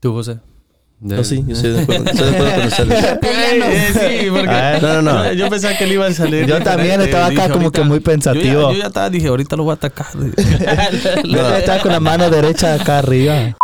¿Tú, José? De- No, sí, yo estoy de acuerdo, estoy de acuerdo con ustedes. Eh, eh, sí, porque Ah, no, no, no. Yo pensaba que le iba a salir. Yo también estaba acá Dije, como que muy Yo pensativo. ya, yo ya estaba, dije, ahorita lo voy a atacar. Yo estaba con la mano derecha acá arriba.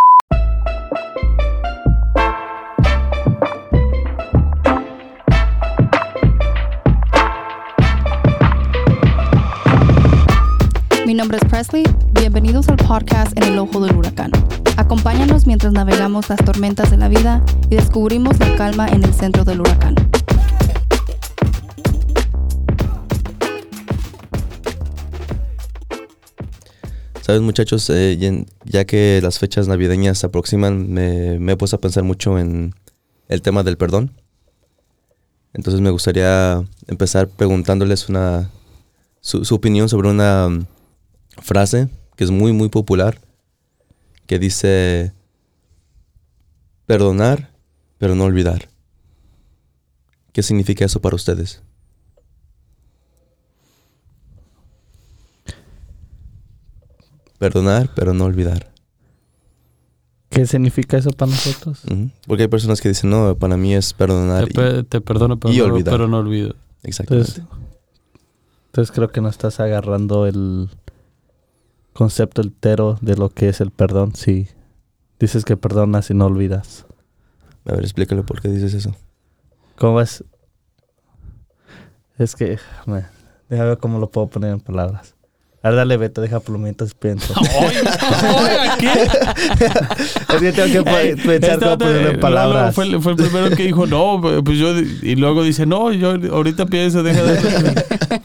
Mi nombre es Presley. Bienvenidos al podcast En el Ojo del Huracán. Acompáñanos mientras navegamos las tormentas de la vida y descubrimos la calma en el centro del huracán. Sabes, muchachos, Eh, ya, que las fechas navideñas se aproximan, me, he puesto a pensar mucho en el tema del perdón. Entonces me gustaría empezar preguntándoles una su, su opinión sobre una mm, frase que es muy muy popular que dice perdonar pero no olvidar. ¿Qué significa eso para ustedes? Perdonar pero no olvidar. ¿Qué significa eso para nosotros? Porque hay personas que dicen, no, para mí es perdonar. Te, y- pe- te perdono, pero, y no, olvidar. pero no olvido. Exactamente. Entonces, entonces creo que no estás agarrando el concepto entero de lo que es el perdón. Si dices que perdonas y no olvidas. A ver, explícale por qué dices eso. ¿Cómo es? Es que, me, déjame ver cómo lo puedo poner en palabras. A ver, dale, Beto, deja plumitas, pienso. ¿qué? es que tengo que pensar cómo ponerlo en palabras. fue, el- fue el primero que dijo, no, pues yo, y luego dice, no, yo ahorita pienso, deja de...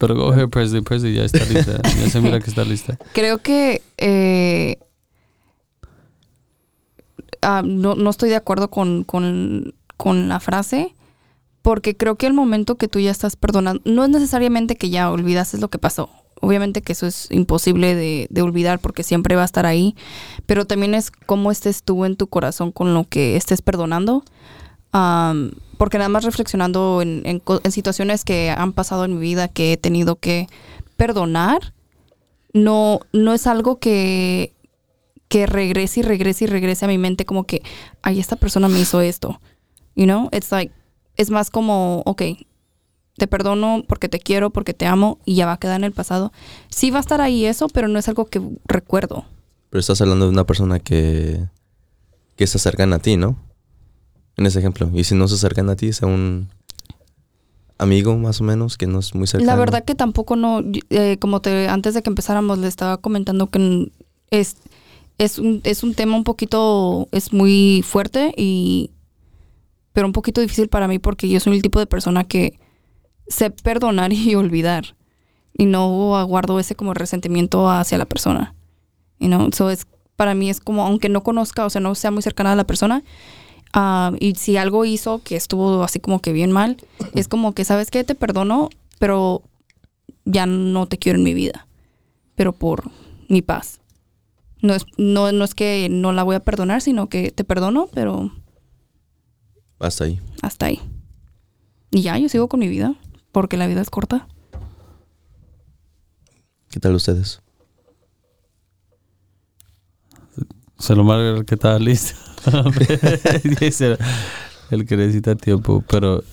Pero go ahead, Presley, Presley, ya está lista. Ya se mira que está lista. Creo que eh, ah, no, no estoy de acuerdo con, con- con la frase, porque creo que el momento que tú ya estás perdonando, no es necesariamente que ya olvidaste lo que pasó. Obviamente que eso es imposible de, de olvidar porque siempre va a estar ahí, pero también es cómo estés tú en tu corazón con lo que estés perdonando. Am, porque nada más reflexionando en, en en situaciones que han pasado en mi vida que he tenido que perdonar, no, no es algo que, que regrese y regrese y regrese a mi mente como que, ay, esta persona me hizo esto. You know, it's like, es más como, ok, te perdono porque te quiero, porque te amo y ya va a quedar en el pasado. Sí va a estar ahí eso, pero no es algo que recuerdo. Pero estás hablando de una persona que, que se acercan a ti, ¿no? En ese ejemplo. Y si no se acercan a ti, es un amigo más o menos que no es muy cercano. La verdad que tampoco no, eh, como te antes de que empezáramos le estaba comentando que es, es, un, es un tema un poquito, es muy fuerte y, pero un poquito difícil para mí porque yo soy el tipo de persona que sé perdonar y olvidar y no guardo ese como resentimiento hacia la persona. You know? So es, para mí es como, aunque no conozca, o sea, no sea muy cercana a la persona, ah, y si algo hizo que estuvo así como que bien mal, es como que, ¿sabes qué? Te perdono, pero ya no te quiero en mi vida. Pero por mi paz. No es, no, no es que no la voy a perdonar, sino que te perdono, pero Hasta ahí. hasta ahí. Y ya, yo sigo con mi vida, porque la vida es corta. ¿Qué tal ustedes? Se lo marca el que estaba listo. El que necesita tiempo, pero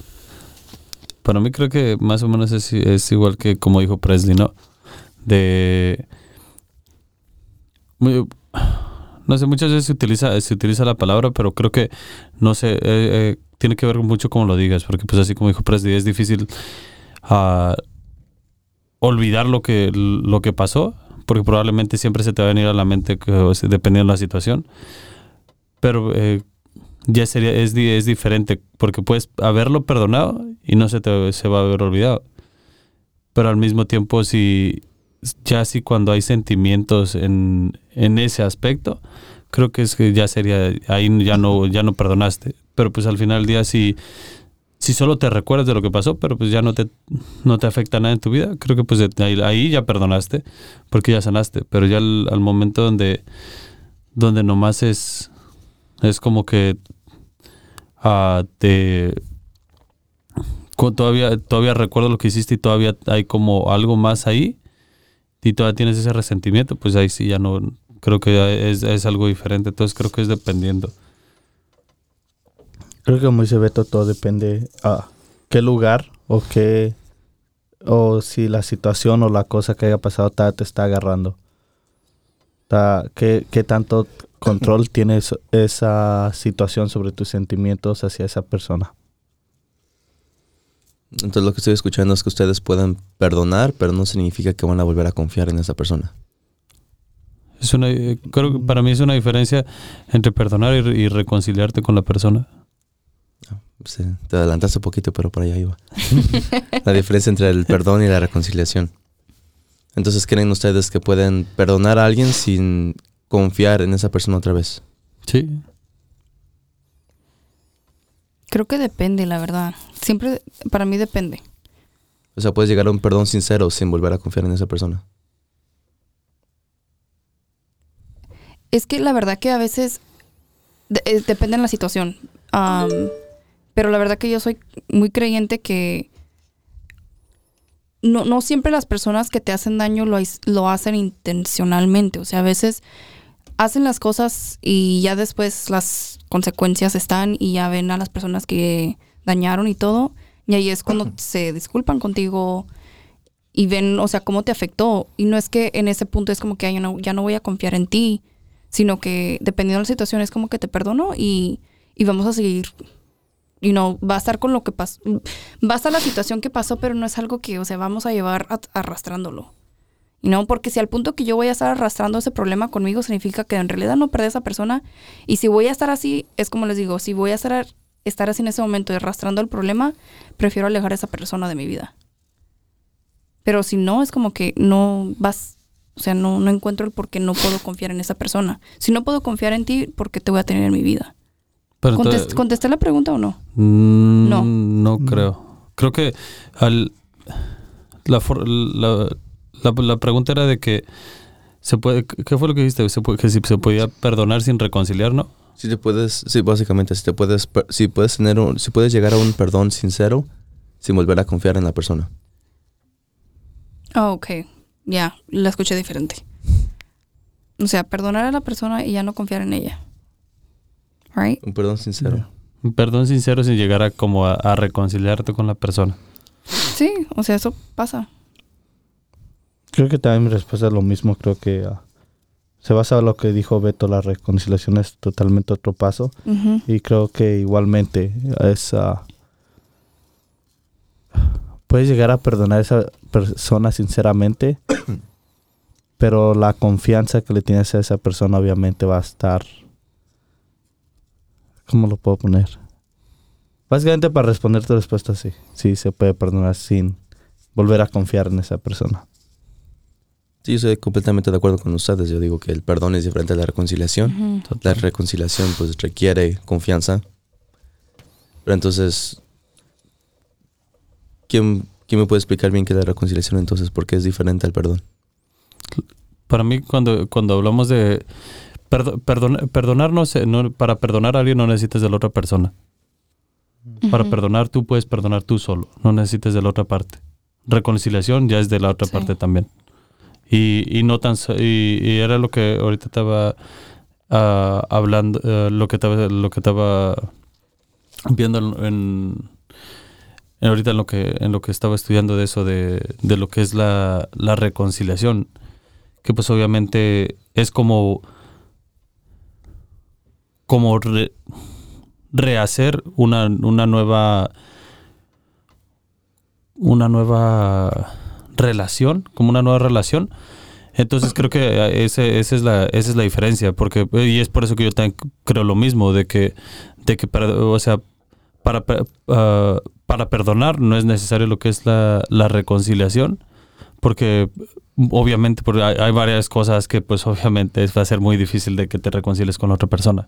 para mí creo que más o menos es, igual que como dijo Presley, ¿no? De... no sé, muchas veces se utiliza, se utiliza la palabra, pero creo que, no sé, eh, eh, tiene que ver mucho como lo digas, porque pues así como dijo Presley, es difícil ah, olvidar lo que, lo que pasó, porque probablemente siempre se te va a venir a la mente que, dependiendo de la situación. Pero eh, ya sería, es, es diferente, porque puedes haberlo perdonado y no se te se va a haber olvidado. Pero al mismo tiempo, si ya si cuando hay sentimientos en, en ese aspecto, creo que es que ya sería, ahí ya no, ya no perdonaste. Pero pues al final del día, si, si solo te recuerdas de lo que pasó, pero pues ya no te, no te afecta nada en tu vida, creo que pues ahí, ahí ya perdonaste, porque ya sanaste. Pero ya al, momento donde, donde nomás es, es como que ah, te todavía, todavía recuerdo lo que hiciste y todavía hay como algo más ahí y todavía tienes ese resentimiento, pues ahí sí ya no, creo que es, es algo diferente. Entonces creo que es dependiendo. Creo que como dice Beto, todo depende a qué lugar o qué o si la situación o la cosa que haya pasado ta- te está agarrando. Ta- ¿qué, qué tanto control tiene esa situación sobre tus sentimientos hacia esa persona? Entonces lo que estoy escuchando es que ustedes pueden perdonar, pero no significa que van a volver a confiar en esa persona. Es una, eh, creo que para mí es una diferencia entre perdonar y, y reconciliarte con la persona. Sí, te adelantaste un poquito, pero por allá iba. la diferencia entre el perdón y la reconciliación. Entonces, ¿creen ustedes que pueden perdonar a alguien sin confiar en esa persona otra vez? Sí. Creo que depende, la verdad. Siempre, para mí depende. O sea, puedes llegar a un perdón sincero sin volver a confiar en esa persona. Es que la verdad que a veces de- eh, depende de la situación. Am, pero la verdad que yo soy muy creyente que no, no siempre las personas que te hacen daño lo, lo hacen intencionalmente. O sea, a veces hacen las cosas y ya después las consecuencias están y ya ven a las personas que dañaron y todo. Y ahí es cuando se disculpan contigo y ven, o sea, cómo te afectó. Y no es que en ese punto es como que "Ay, yo no, ya no voy a confiar en ti, sino que dependiendo de la situación es como que te perdono y, y vamos a seguir. You know, va a estar con lo que pasó. Va a estar la situación que pasó, pero no es algo que, o sea, vamos a llevar arrastrándolo. Y no, porque si al punto que yo voy a estar arrastrando ese problema conmigo significa que en realidad no perdí a esa persona. Y si voy a estar así, es como les digo, si voy a estar, estar así en ese momento arrastrando el problema, prefiero alejar a esa persona de mi vida. Pero si no, es como que no vas, o sea, no, no encuentro el por qué no puedo confiar en esa persona. Si no puedo confiar en ti, ¿por qué te voy a tener en mi vida? Pero Contest- ¿Contesté la pregunta o no? Mm, No. No creo. Creo que al, la, la, la, la pregunta era de que se puede, ¿qué fue lo que dijiste? Se puede- que si se podía perdonar sin reconciliar, ¿no? Si te puedes, sí, básicamente, si te puedes, si puedes tener un, si puedes llegar a un perdón sincero sin volver a confiar en la persona. Ah, ok. Ya, la escuché diferente. O sea, perdonar a la persona y ya no confiar en ella. Right? Un perdón sincero. Un Perdón sincero sin llegar a como a, a reconciliarte con la persona. Sí, o sea, eso pasa. Creo que también mi respuesta es lo mismo. Creo que ah, se basa en lo que dijo Beto, la reconciliación es totalmente otro paso. Y creo que igualmente es... ah, puedes llegar a perdonar a esa persona sinceramente, pero la confianza que le tienes a esa persona obviamente va a estar... ¿Cómo lo puedo poner? Básicamente para responder tu respuesta, sí. Sí, se puede perdonar sin volver a confiar en esa persona. Sí, yo estoy completamente de acuerdo con ustedes. Yo digo que el perdón es diferente a la reconciliación. La reconciliación pues requiere confianza. Pero entonces, ¿quién, quién me puede explicar bien qué es la reconciliación entonces? ¿Por qué es diferente al perdón? Para mí, cuando, cuando hablamos de perdo- perdon- perdonar, no sé, no- para perdonar a alguien no necesitas de la otra persona. Para perdonar, tú puedes perdonar tú solo, no necesitas de la otra parte. Reconciliación ya es de la otra Sí. parte también. Y, y no tan y, y era lo que ahorita estaba ah, hablando, eh, lo que estaba, lo que estaba viendo en, en- en ahorita en lo que en lo que estaba estudiando de eso de, de lo que es la, la reconciliación. Que pues obviamente es como como re- rehacer una, una nueva una nueva relación, como una nueva relación. Entonces creo que ese, esa, es la, esa es la diferencia, porque y es por eso que yo también creo lo mismo, de que, de que per- o sea, para, ah, para perdonar no es necesario lo que es la, la reconciliación, porque obviamente porque hay, hay varias cosas que pues obviamente va a ser muy difícil de que te reconcilies con la otra persona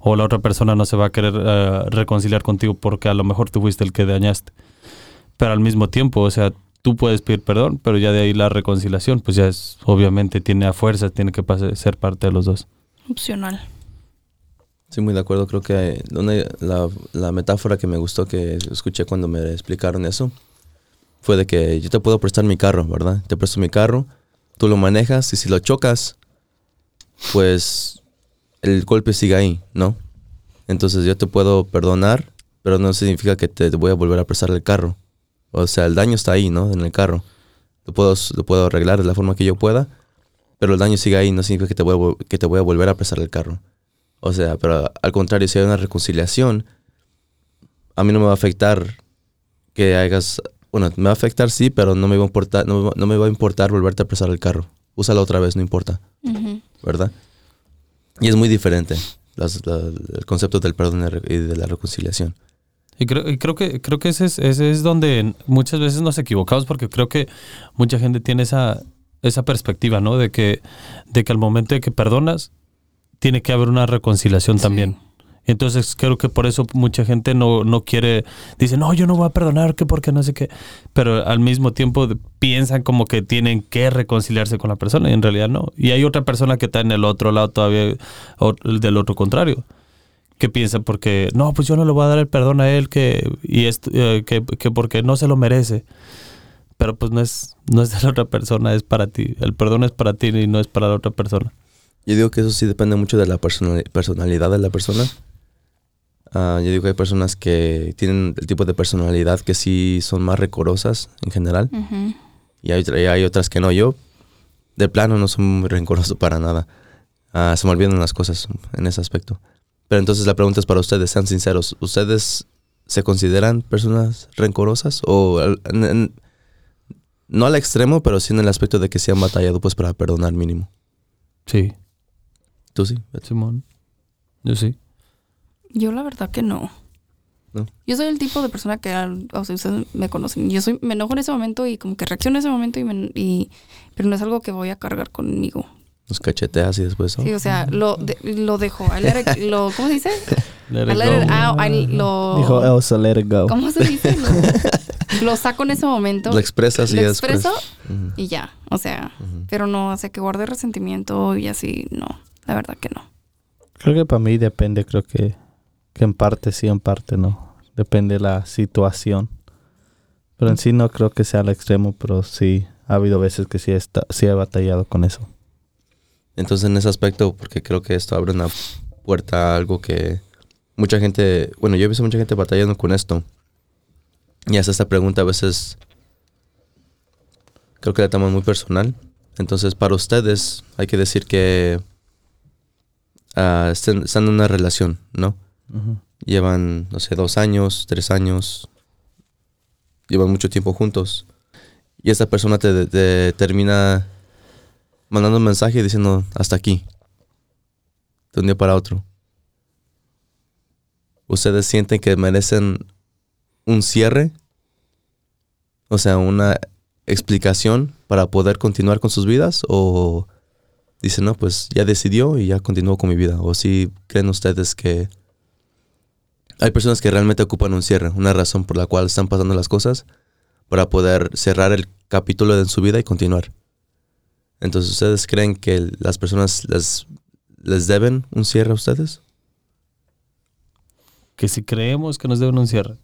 o la otra persona no se va a querer eh, reconciliar contigo porque a lo mejor tú fuiste el que dañaste. Pero al mismo tiempo, o sea, tú puedes pedir perdón, pero ya de ahí la reconciliación, pues ya es, obviamente tiene a fuerza, tiene que ser parte de los dos. Opcional. Sí, muy de acuerdo. Creo que una- la, la metáfora que me gustó que escuché cuando me explicaron eso fue de que yo te puedo prestar mi carro, ¿verdad? Te presto mi carro, tú lo manejas y si lo chocas, pues el golpe sigue ahí, ¿no? Entonces yo te puedo perdonar, pero no significa que te voy a volver a prestar el carro. O sea, el daño está ahí, ¿no? En el carro. Lo puedo, lo puedo arreglar de la forma que yo pueda, pero el daño sigue ahí, no significa que te voy a, que te voy a volver a prestar el carro. O sea, pero al contrario, si hay una reconciliación, a mí no me va a afectar que hagas, bueno, me va a afectar sí, pero no me va a importar, no, me va- no me va a importar volverte a prestar el carro. Úsala otra vez, no importa. ¿verdad? Y es muy diferente las- la- el concepto del perdón y de re- y de la reconciliación. Y creo, y creo que creo que ese es, ese es donde muchas veces nos equivocamos porque creo que mucha gente tiene esa, esa perspectiva, ¿no? De que, de que al momento de que perdonas, tiene que haber una reconciliación Sí. también. Entonces creo que por eso mucha gente no, no quiere, dice, no, yo no voy a perdonar, que porque no sé qué. Pero al mismo tiempo piensan como que tienen que reconciliarse con la persona y en realidad no. Y hay otra persona que está en el otro lado todavía, o- del otro contrario que piensa porque no pues yo no le voy a dar el perdón a él que y esto, eh, que, que porque no se lo merece pero pues no es no es de la otra persona es para ti el perdón es para ti y no es para la otra persona Yo digo que eso sí depende mucho de la personali- personalidad de la persona. Ah, yo digo que hay personas que tienen el tipo de personalidad que sí son más recorosas en general y hay, y hay otras que no. Yo de plano no soy muy rencoroso para nada. Ah, se me olvidan las cosas en ese aspecto. Pero entonces la pregunta es para ustedes, sean sinceros. ¿Ustedes se consideran personas rencorosas? O al- en- en- no al extremo, pero sí en el aspecto de que se han batallado pues para perdonar mínimo. sí ¿Tú sí? Simón yo sí Yo la verdad que no. ¿No? Yo soy el tipo de persona que, al- o sea, ustedes me conocen. Yo soy, me enojo en ese momento y como que reacciono en ese momento y, me- y- pero no es algo que voy a cargar conmigo. Nos cacheteas y después... Sí, oh. o sea, lo, de- lo dejo. I let it- lo, ¿Cómo se dice? Let I it it go. out, I lo, Dijo Elsa, let it go. ¿Cómo se dice? Lo, lo saco en ese momento. Lo expresas y lo ya después... expreso y ya. O sea, pero no, o sea, que guarde resentimiento y así, no. La verdad que no. Creo que para mí depende, creo que, que en parte sí, en parte no. Depende de la situación. Pero en sí no creo que sea al extremo, pero sí ha habido veces que sí, está, he batallado con eso. Entonces en ese aspecto, porque creo que esto abre una puerta a algo que mucha gente, bueno, yo he visto mucha gente batallando con esto. Y hace esta pregunta a veces, creo que la toman muy personal. Entonces para ustedes hay que decir que ah, están en una relación, ¿no? Llevan, no sé, dos años, tres años, llevan mucho tiempo juntos. Y esta persona te, te termina mandando un mensaje diciendo hasta aquí. De un día para otro. ¿Ustedes sienten que merecen un cierre? O sea, una explicación para poder continuar con sus vidas? ¿O dicen, no, pues ya decidió y ya continúo con mi vida? ¿O si creen ustedes que hay personas que realmente ocupan un cierre, una razón por la cual están pasando las cosas para poder cerrar el capítulo de su vida y continuar? Entonces, ¿ustedes creen que las personas les, les deben un cierre a ustedes? que si creemos que nos deben un cierre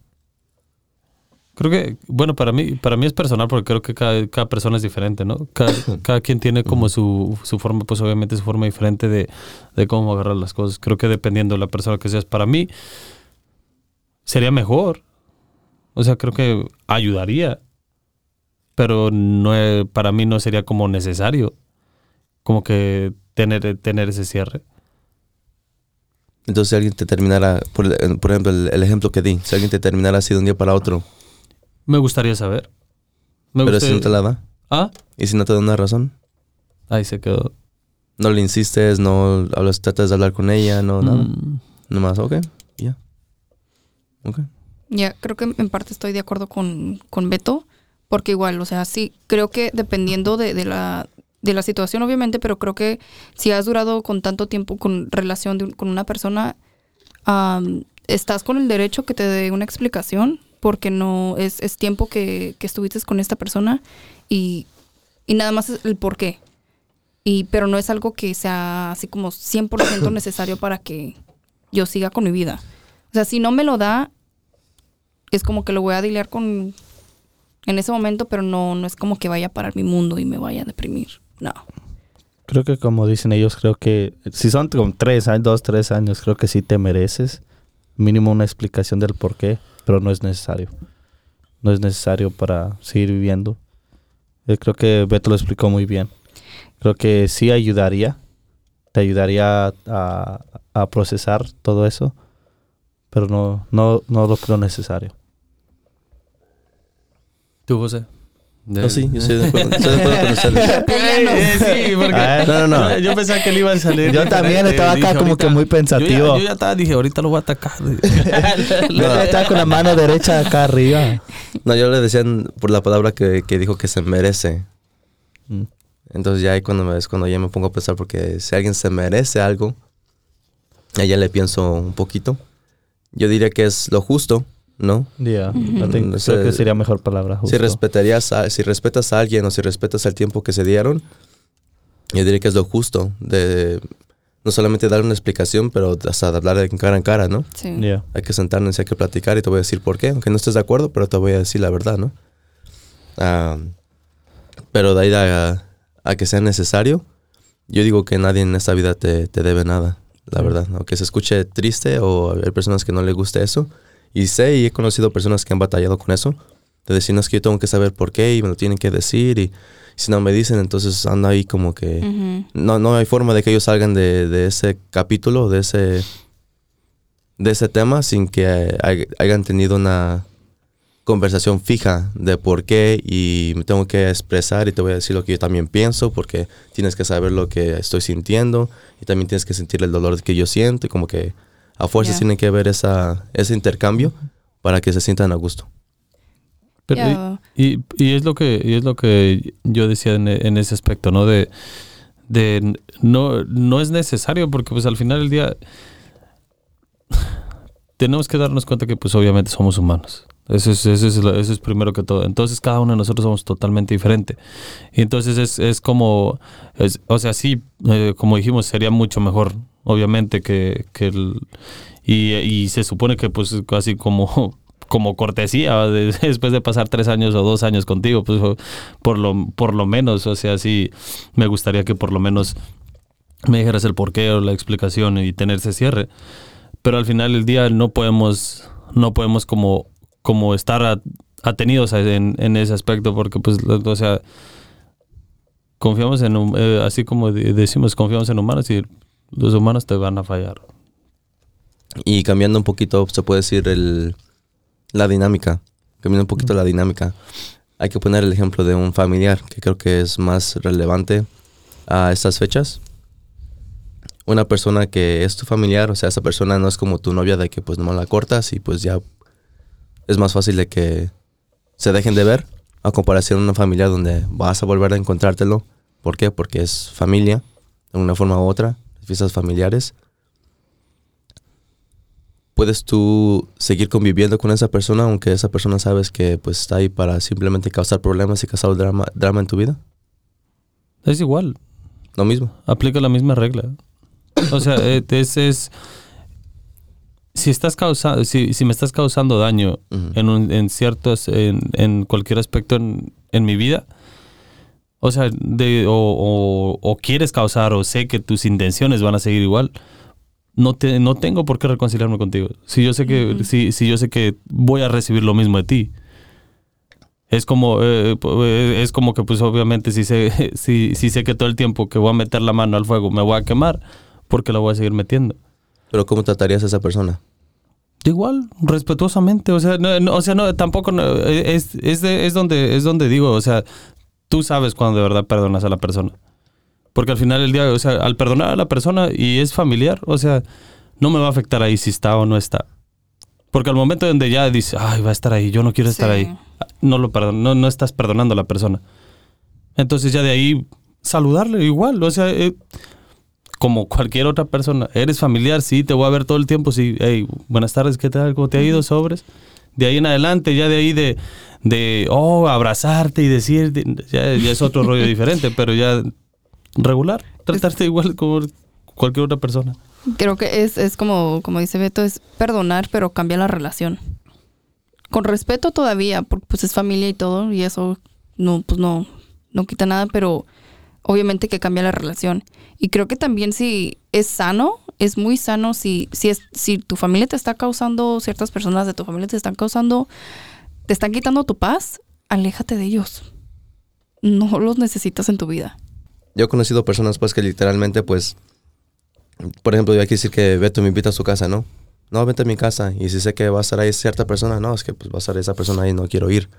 creo que bueno para mí para mí es personal porque creo que cada, cada persona es diferente no cada, cada quien tiene como su, su forma pues obviamente su forma diferente de, de cómo agarrar las cosas creo que dependiendo de la persona que seas para mí sería mejor. O sea creo que ayudaría pero no para mí no sería como necesario como que tener tener ese cierre. Entonces, si alguien te terminara, por, por ejemplo, el, el ejemplo que di, si alguien te terminara así de un día para otro, me gustaría saber. Me pero si gustaría- no te la da, ah y si no te da una razón, ahí se quedó. No le insistes, no hablas, tratas de hablar con ella, no, nada, Mm. nomás, ok, ya. Ok. Ya, creo que en parte estoy de acuerdo con, con Beto, porque igual, o sea, sí, creo que dependiendo de, de la, de la situación, obviamente, pero creo que si has durado con tanto tiempo con relación de un- con una persona, am, estás con el derecho que te dé una explicación, porque no es, es tiempo que, que estuviste con esta persona y, y nada más es el por qué. Y, pero no es algo que sea así como 100% necesario para que yo siga con mi vida. O sea, si no me lo da, es como que lo voy a dilear con en ese momento, pero no, no es como que vaya a parar mi mundo y me vaya a deprimir. No. Creo que como dicen ellos, creo que si son como tres años, dos, tres años, creo que sí te mereces mínimo una explicación del por qué, pero no es necesario. No es necesario para seguir viviendo. Yo creo que Beto lo explicó muy bien. Creo que sí ayudaría, te ayudaría a procesar todo eso, pero no, no, no lo creo necesario. ¿Tú, José? No, sí, yo estoy de acuerdo, estoy de acuerdo con ustedes. Eh, sí, porque Ah, no, no, no. Yo, pensaba que él iba a salir. Yo también estaba acá Dije, como que ahorita- muy pensativo. Yo ya, yo ya estaba, dije, ahorita lo voy a atacar. Beto está con la mano derecha acá arriba. No, yo le decían por la palabra que, que dijo que se merece. Mm. Entonces ya ahí cuando me, es cuando ya me pongo a pensar porque si alguien se merece algo, ya le pienso un poquito. Yo diría que es lo justo, ¿no? Yeah, I think- No sé. creo que sería mejor palabra. Si respetarías a- si respetas a alguien o si respetas el tiempo que se dieron, yo diría que es lo justo de no solamente dar una explicación, pero hasta de hablar de cara en cara, ¿no? Sí. Yeah. Hay que sentarnos y hay que platicar y te voy a decir por qué, aunque no estés de acuerdo, pero te voy a decir la verdad, ¿no? Ah, pero de ahí a, a que sea necesario, yo digo que nadie en esta vida te, te debe nada, la verdad. Aunque se escuche triste o hay personas que no les guste eso, y sé y he conocido personas que han batallado con eso, de decir, no es que yo tengo que saber por qué y me lo tienen que decir y si no me dicen, entonces ando ahí como que no, no hay forma de que ellos salgan de, de ese capítulo, de ese, de ese tema, sin que hay- hayan tenido una conversación fija de por qué y me tengo que expresar y te voy a decir lo que yo también pienso porque tienes que saber lo que estoy sintiendo y también tienes que sentir el dolor que yo siento y como que a fuerzas tiene que haber esa, ese intercambio para que se sientan a gusto. Pero, y, y es lo que y es lo que yo decía en, en ese aspecto, ¿no? De, de no, no es necesario porque pues al final del día tenemos que darnos cuenta que pues obviamente somos humanos. Eso es, eso es, eso es primero que todo. Entonces cada uno de nosotros somos totalmente diferente. Y entonces es, es como, es- o sea, sí, eh, como dijimos, sería mucho mejor, obviamente, que, que el... Y, se supone que pues casi como, como cortesía, de- después de pasar tres años o dos años contigo, pues por lo, por lo menos, o sea, sí, me gustaría que por lo menos me dijeras el porqué o la explicación y tener ese cierre. Pero al final del día no podemos, no podemos como, como estar atenidos en, ese aspecto porque pues, o sea, confiamos en, eh, así como de- decimos, confiamos en humanos y los humanos te van a fallar. Y cambiando un poquito, se puede decir el, la dinámica. Cambiando un poquito la dinámica. Hay que poner el ejemplo de un familiar, que creo que es más relevante a estas fechas. Una persona que es tu familiar, o sea, esa persona no es como tu novia de que pues nomás la cortas y pues ya es más fácil de que se dejen de ver a comparación de una familia donde vas a volver a encontrártelo. ¿Por qué? Porque es familia, de una forma u otra, fiestas familiares puedes tú seguir conviviendo con esa persona aunque esa persona sabes que pues está ahí para simplemente causar problemas y causar drama, drama en tu vida? Es igual, Lo mismo. aplica la misma regla. O sea, eh, es, es si estás causando, si, si me estás causando daño en, un, en ciertos, en, en cualquier aspecto en, en mi vida, o sea, de, o, o- o quieres causar o sé que tus intenciones van a seguir igual, no te, no tengo por qué reconciliarme contigo. Si yo sé que, si, si yo sé que voy a recibir lo mismo de ti. Es como, eh, eh, es como que pues obviamente si sé, si, si sé que todo el tiempo que voy a meter la mano al fuego me voy a quemar, porque la voy a seguir metiendo. Pero ¿cómo tratarías a esa persona? Igual, respetuosamente, o sea, no, no, o sea, no, tampoco no, es, es, de- es donde es donde digo, o sea, tú sabes cuando de verdad perdonas a la persona. Porque al final del día, o sea, al perdonar a la persona y es familiar, o sea, no me va a afectar ahí si está o no está. Porque al momento donde ya dices, ay, va a estar ahí, yo no quiero estar Sí. ahí, no lo perdon no, no estás perdonando a la persona. Entonces ya de ahí saludarle igual, o sea, eh, como cualquier otra persona. Eres familiar, sí, te voy a ver todo el tiempo, sí, hey, buenas tardes, ¿qué tal? ¿Cómo te ha ido? Sobres. De ahí en adelante, ya de ahí de, de oh, abrazarte y decir, ya, ya es otro rollo diferente, pero ya regular, tratarte igual como cualquier otra persona. Creo que es, es como, como dice Beto, es perdonar, pero cambia la relación. Con respeto todavía, porque pues es familia y todo, y eso no, pues no, no quita nada, pero obviamente que cambia la relación. Y creo que también si es sano, es muy sano si, si, es, si tu familia te está causando, ciertas personas de tu familia te están causando, te están quitando tu paz, aléjate de ellos. No los necesitas en tu vida. Yo he conocido personas pues que literalmente pues, por ejemplo, yo hay que decir que Beto me invita a su casa, ¿no? No, vente a mi casa. Y si sé que va a estar ahí cierta persona, no, es que pues va a estar esa persona ahí, no quiero ir.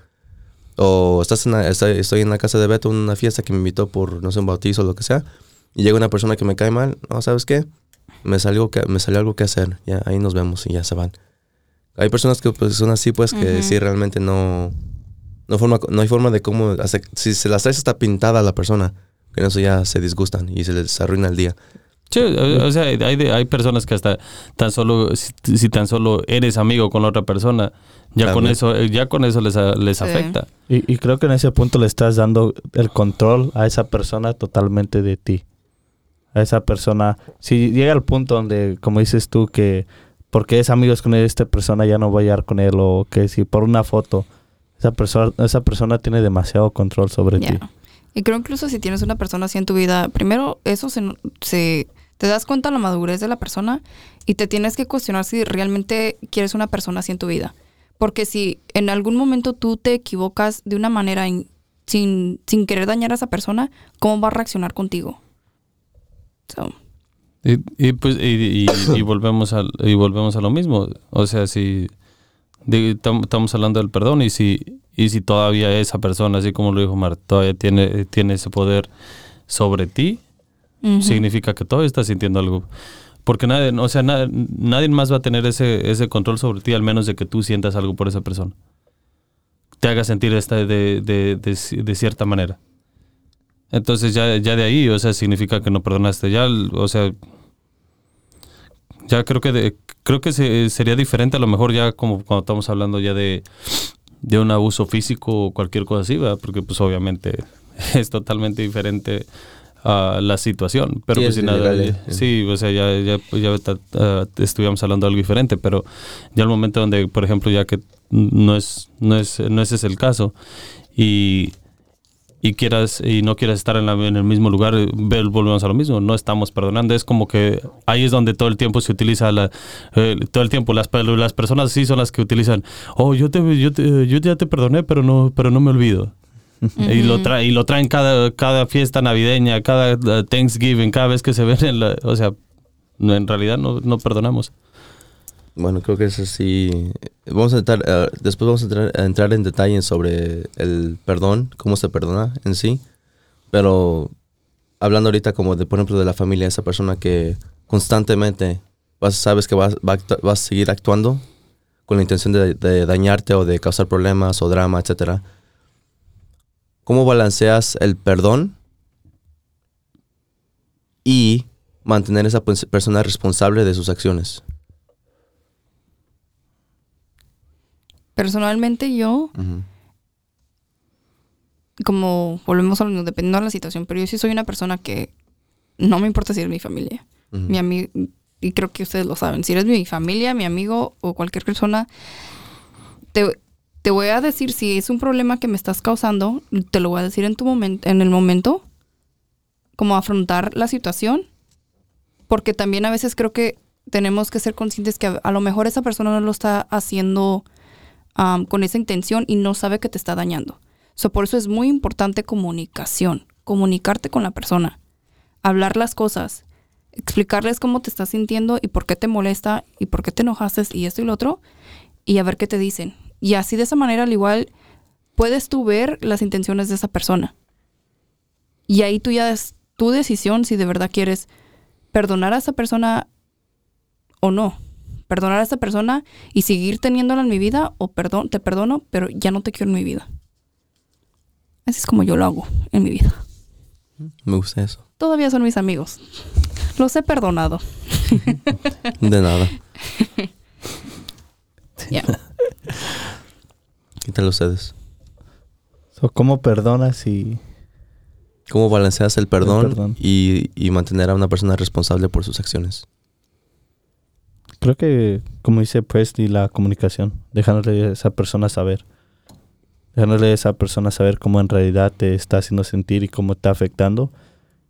O estás en la- estoy, estoy en la casa de Beto en una fiesta que me invitó por, no sé, un bautizo o lo que sea. Y llega una persona que me cae mal. No, ¿sabes qué? Me salió, me salió algo que hacer. Ya, ahí nos vemos y ya se van. Hay personas que pues son así, pues, que Ujú. sí realmente no... No, forma, no hay forma de cómo... hacer- si se las traes hasta pintada a la persona, que en eso ya se disgustan y se les arruina el día. Sí, o sea, hay, de- hay personas que hasta tan solo, si, si tan solo eres amigo con la otra persona, ya con eso, eh, ya con eso les, les Sí. afecta. Y, y creo que en ese punto le estás dando el control a esa persona totalmente de ti. A esa persona. Si llega al punto donde, como dices tú, que porque es amigos con esta persona ya no voy a llegar con él, o que si por una foto, esa persona, esa persona tiene demasiado control sobre ti. Y creo incluso si tienes una persona así en tu vida, primero eso se, se- te das cuenta de la madurez de la persona y te tienes que cuestionar si realmente quieres una persona así en tu vida. Porque si en algún momento tú te equivocas de una manera sin, sin querer dañar a esa persona, ¿cómo va a reaccionar contigo? Y, pues y, volvemos al y volvemos a lo mismo o sea si estamos hablando del perdón y si y si todavía esa persona así como lo dijo Mar todavía tiene tiene ese poder sobre ti significa que todavía estás sintiendo algo. Porque nadie o sea na- nadie más va a tener ese ese control sobre ti al menos de que tú sientas algo por esa persona. Te haga sentir esta de, de, de, de cierta manera. Entonces ya, ya de ahí, o sea, significa que no perdonaste. Ya, o sea, ya creo que creo que se- sería diferente a lo mejor ya como cuando estamos hablando ya de, de un abuso físico o cualquier cosa así, ¿verdad? Porque pues obviamente es totalmente diferente a la situación. Pero Sí, pues es si nada, ilegal, eh. sí, o sea, ya, ya, ya ta- ah, estuvimos hablando de algo diferente, pero ya el momento donde, por ejemplo, ya que no es, no es, no ese es el caso y y quieras y no quieras estar en, la- en el mismo lugar, eh, ve- volvemos a lo mismo, no estamos perdonando, es como que ahí es donde todo el tiempo se utiliza la, eh, todo el tiempo las, las personas sí son las que utilizan, oh, yo te, yo te- yo ya te perdoné, pero no pero no me olvido. Y lo trae, y lo traen cada, cada fiesta navideña, cada uh, Thanksgiving, cada vez que se ven en la, o sea, en realidad no, no perdonamos. Bueno, creo que eso sí. Vamos a entrar, eh, después vamos a entrar, a entrar en detalle sobre el perdón, cómo se perdona en sí. Pero hablando ahorita como de, por ejemplo, de la familia, esa persona que constantemente sabes que vas, va a seguir actuando con la intención de, dañarte o de causar problemas o drama, etcétera. ¿Cómo balanceas el perdón y mantener esa pers- persona responsable de sus acciones? Personalmente yo, como volvemos a lo dependiendo de la situación, pero yo sí soy una persona que no me importa si es mi familia. Mi amigo, y creo que ustedes lo saben, si eres mi familia, mi amigo o cualquier persona, te, te voy a decir si es un problema que me estás causando, te lo voy a decir en tu momento, en el momento, como afrontar la situación, porque también a veces creo que tenemos que ser conscientes que a, a lo mejor esa persona no lo está haciendo con esa intención y no sabe que te está dañando. Por eso es muy importante comunicación, comunicarte con la persona, hablar las cosas, explicarles cómo te estás sintiendo y por qué te molesta y por qué te enojaste y esto y lo otro y a ver qué te dicen. Y así de esa manera al igual puedes tú ver las intenciones de esa persona. Y ahí tú ya es tu decisión si de verdad quieres perdonar a esa persona o no. Perdonar a esa persona y seguir teniéndola en mi vida o perdón, te perdono, pero ya no te quiero en mi vida. Así es como yo lo hago en mi vida. Me gusta eso. Todavía son mis amigos. Los he perdonado. De nada. Ya. ¿Qué tal ustedes? So, ¿Cómo perdonas y ¿Cómo balanceas el perdón, perdón. Y, y mantener a una persona responsable por sus acciones? Creo que, como dice pues, y la comunicación, dejándole a esa persona saber. Dejándole a esa persona saber cómo en realidad te está haciendo sentir y cómo está afectando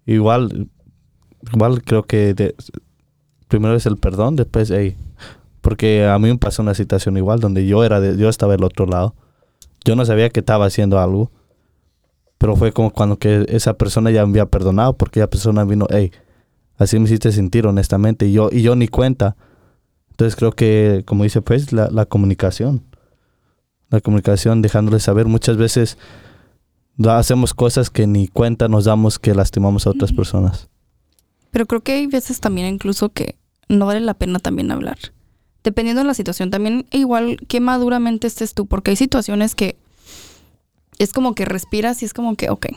igual, igual creo que de- primero es el perdón, después, hey, porque a mí me pasó una situación igual donde yo era, de- yo estaba del otro lado. Yo no sabía que estaba haciendo algo, pero fue como cuando que esa persona ya me había perdonado porque esa persona vino, hey, así me hiciste sentir honestamente y yo, y yo ni cuenta. Entonces creo que, como dice pues, la, la comunicación. La comunicación, dejándole saber muchas veces hacemos cosas que ni cuenta nos damos que lastimamos a otras personas. Pero creo que hay veces también incluso que no vale la pena también hablar. Dependiendo de la situación, también igual qué maduramente estés tú, porque hay situaciones que es como que respiras y es como que, ok,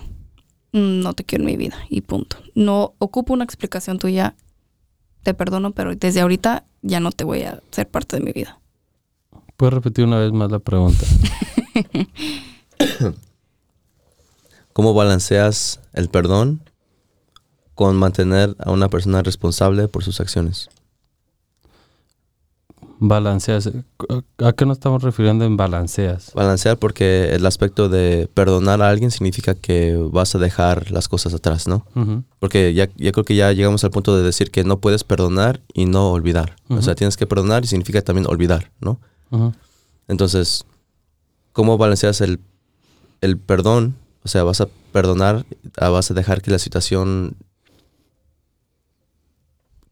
no te quiero en mi vida y punto. No ocupo una explicación tuya, te perdono, pero desde ahorita ya no te voy a ser parte de mi vida. ¿Puedes repetir una vez más la pregunta? ¿Cómo balanceas el perdón con mantener a una persona responsable por sus acciones? Balanceas. ¿A qué nos estamos refiriendo en balanceas? Balancear porque el aspecto de perdonar a alguien significa que vas a dejar las cosas atrás, ¿no? Porque ya, ya creo que ya llegamos al punto de decir que no puedes perdonar y no olvidar. O sea, tienes que perdonar y significa también olvidar, ¿no? Entonces, ¿cómo balanceas el, el perdón? O sea, vas a perdonar, ah, vas a dejar que la situación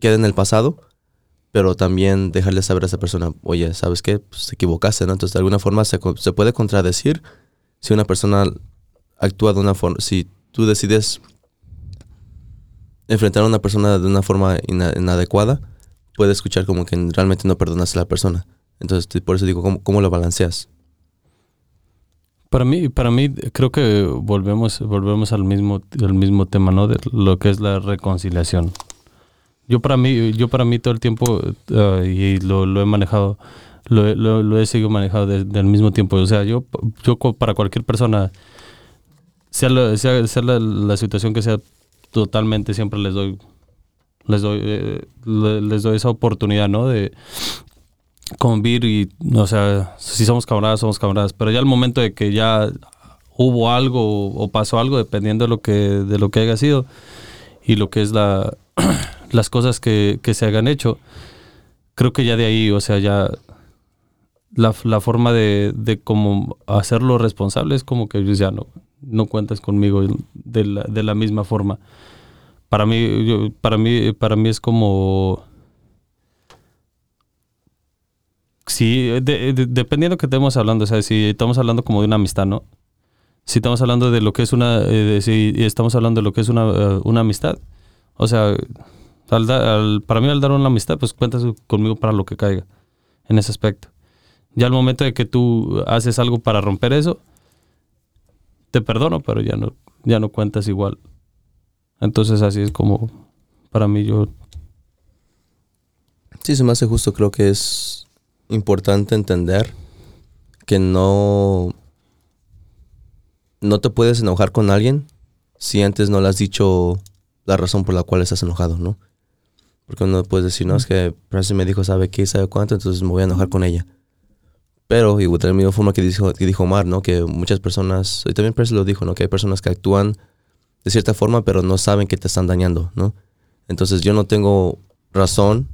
quede en el pasado, pero también dejarle saber a esa persona, oye, ¿sabes qué? Pues te equivocaste, ¿no? Entonces, de alguna forma se, se puede contradecir si una persona actúa de una forma, si tú decides enfrentar a una persona de una forma ina- inadecuada, puede escuchar como que realmente no perdonaste a la persona. Entonces, por eso digo, ¿cómo, cómo lo balanceas? Para mí, para mí creo que volvemos, volvemos al mismo, al mismo tema, ¿no? De lo que es la reconciliación. Yo para mí, yo para mí todo el tiempo, eh, y lo, he manejado, lo, he- seguido manejando desde el mismo tiempo. O sea, yo, yo para cualquier persona, sea, la, sea, sea la, situación que sea, totalmente siempre les doy, les doy, eh, le- les doy esa oportunidad, ¿no? De convivir y, o sea, si somos camaradas, somos camaradas. Pero ya al momento de que ya hubo algo o pasó algo, dependiendo de lo que, de lo que haya sido y lo que es la, las cosas que, que se hayan hecho, creo que ya de ahí, o sea, ya la, la forma de, de como hacerlo responsable es como que ya no, no cuentas conmigo de la, de la misma forma. Para mí, para mí, para mí es como Sí, de- de- dependiendo que estemos hablando, o sea, si estamos hablando como de una amistad, ¿no? Si estamos hablando de lo que es una, eh, si estamos hablando de lo que es una, eh, una amistad, o sea, para mí al dar una amistad, pues cuentas conmigo para lo que caiga, en ese aspecto. Ya al momento de que tú haces algo para romper eso, te perdono, pero ya no, ya no cuentas igual. Entonces así es como, para mí yo, Sí, se me hace justo. Creo que es importante entender que no, no te puedes enojar con alguien si antes no le has dicho la razón por la cual estás enojado, ¿no? Porque uno puede decir, no, es que Presley me dijo, sabe qué, sabe cuánto, entonces me voy a enojar con ella. Pero, y de la misma forma que dijo, que dijo Omar, ¿no? Que muchas personas, y también Presley lo dijo, ¿no? Que hay personas que actúan de cierta forma, pero no saben que te están dañando, ¿no? Entonces yo no tengo razón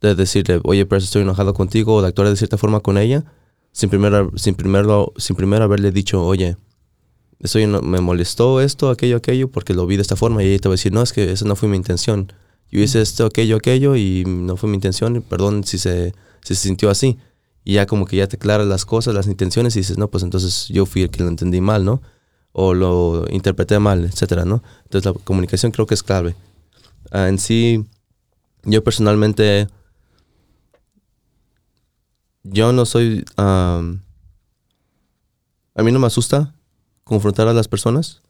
de decirle, oye, pero estoy enojado contigo, o de actuar de cierta forma con ella, sin primero, sin primero, sin primero haberle dicho, oye, estoy me molestó esto, aquello, aquello, porque lo vi de esta forma, y ella te va a decir, no, es que esa no fue mi intención. Yo hice esto, aquello, aquello, y no fue mi intención, perdón si se, se sintió así. Y ya como que ya te aclaras las cosas, las intenciones, y dices, no, pues entonces yo fui el que lo entendí mal, ¿no? O lo interpreté mal, etcétera, ¿no? Entonces la comunicación creo que es clave. Ah, en sí, yo personalmente yo no soy... a mí no me asusta confrontar a las personas.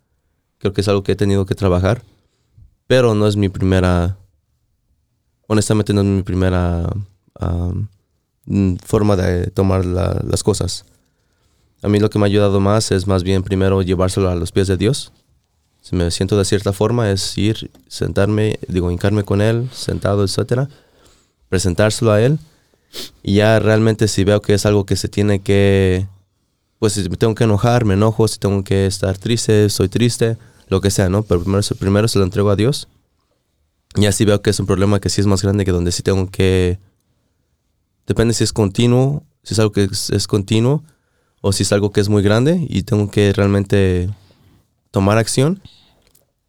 Creo que es algo que he tenido que trabajar. Pero no es mi primera... Honestamente no es mi primera am, mm, forma de tomar la- las cosas. A mí lo que me ha ayudado más es más bien primero llevárselo a los pies de Dios. Si me siento de cierta forma es ir, sentarme, digo, hincarme con Él, sentado, etcétera, presentárselo a Él y ya realmente si veo que es algo que se tiene que, pues si tengo que enojar, me enojo, si tengo que estar triste, estoy triste, lo que sea, ¿no? Pero primero se lo entrego a Dios. Y así veo que es un problema que sí es más grande que donde sí tengo que... Depende si es continuo, si es algo que es, continuo o si es algo que es muy grande y tengo que realmente tomar acción.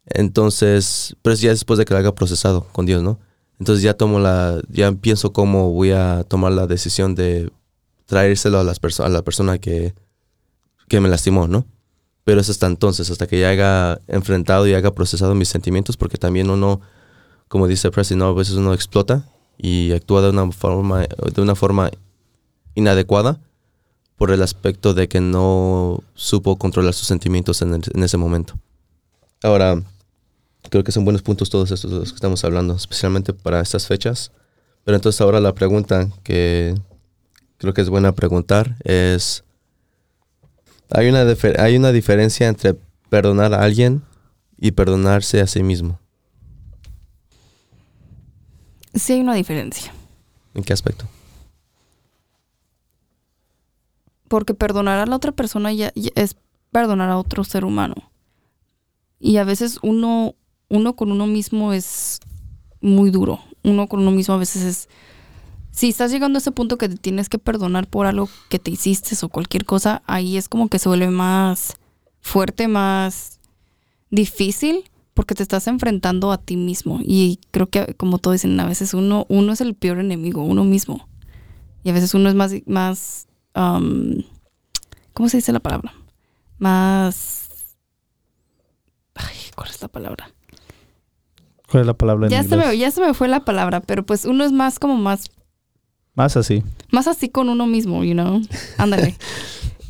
Entonces, pero es ya después de que lo haya procesado con Dios, ¿no? Entonces ya tomo la, ya pienso cómo voy a tomar la decisión de traérselo a, las a la persona que, que me lastimó, ¿no? Pero es hasta entonces, hasta que ya haya enfrentado y haya procesado mis sentimientos, porque también uno, como dice Presley, a veces uno explota y actúa de una forma, de una forma inadecuada por el aspecto de que no supo controlar sus sentimientos en, en ese momento. Ahora, creo que son buenos puntos todos estos de los que estamos hablando, especialmente para estas fechas. Pero entonces ahora la pregunta que creo que es buena preguntar es, ¿hay una, ¿hay una diferencia entre perdonar a alguien y perdonarse a sí mismo? Sí hay una diferencia. ¿En qué aspecto? Porque perdonar a la otra persona ya, ya es perdonar a otro ser humano. Y a veces uno, uno con uno mismo es muy duro. Uno con uno mismo a veces es... Si estás llegando a ese punto que te tienes que perdonar por algo que te hiciste o cualquier cosa, ahí es como que se vuelve más fuerte, más difícil, porque te estás enfrentando a ti mismo. Y creo que, como todos dicen, a veces uno, uno es el peor enemigo, uno mismo. Y a veces uno es más, más um, ¿cómo se dice la palabra? Más... Ay, ¿cuál es la palabra? ¿Cuál es la palabra en Ya se, inglés? me, ya se me fue la palabra, pero pues uno es más como más, Más así. más así con uno mismo, you know? Ándale.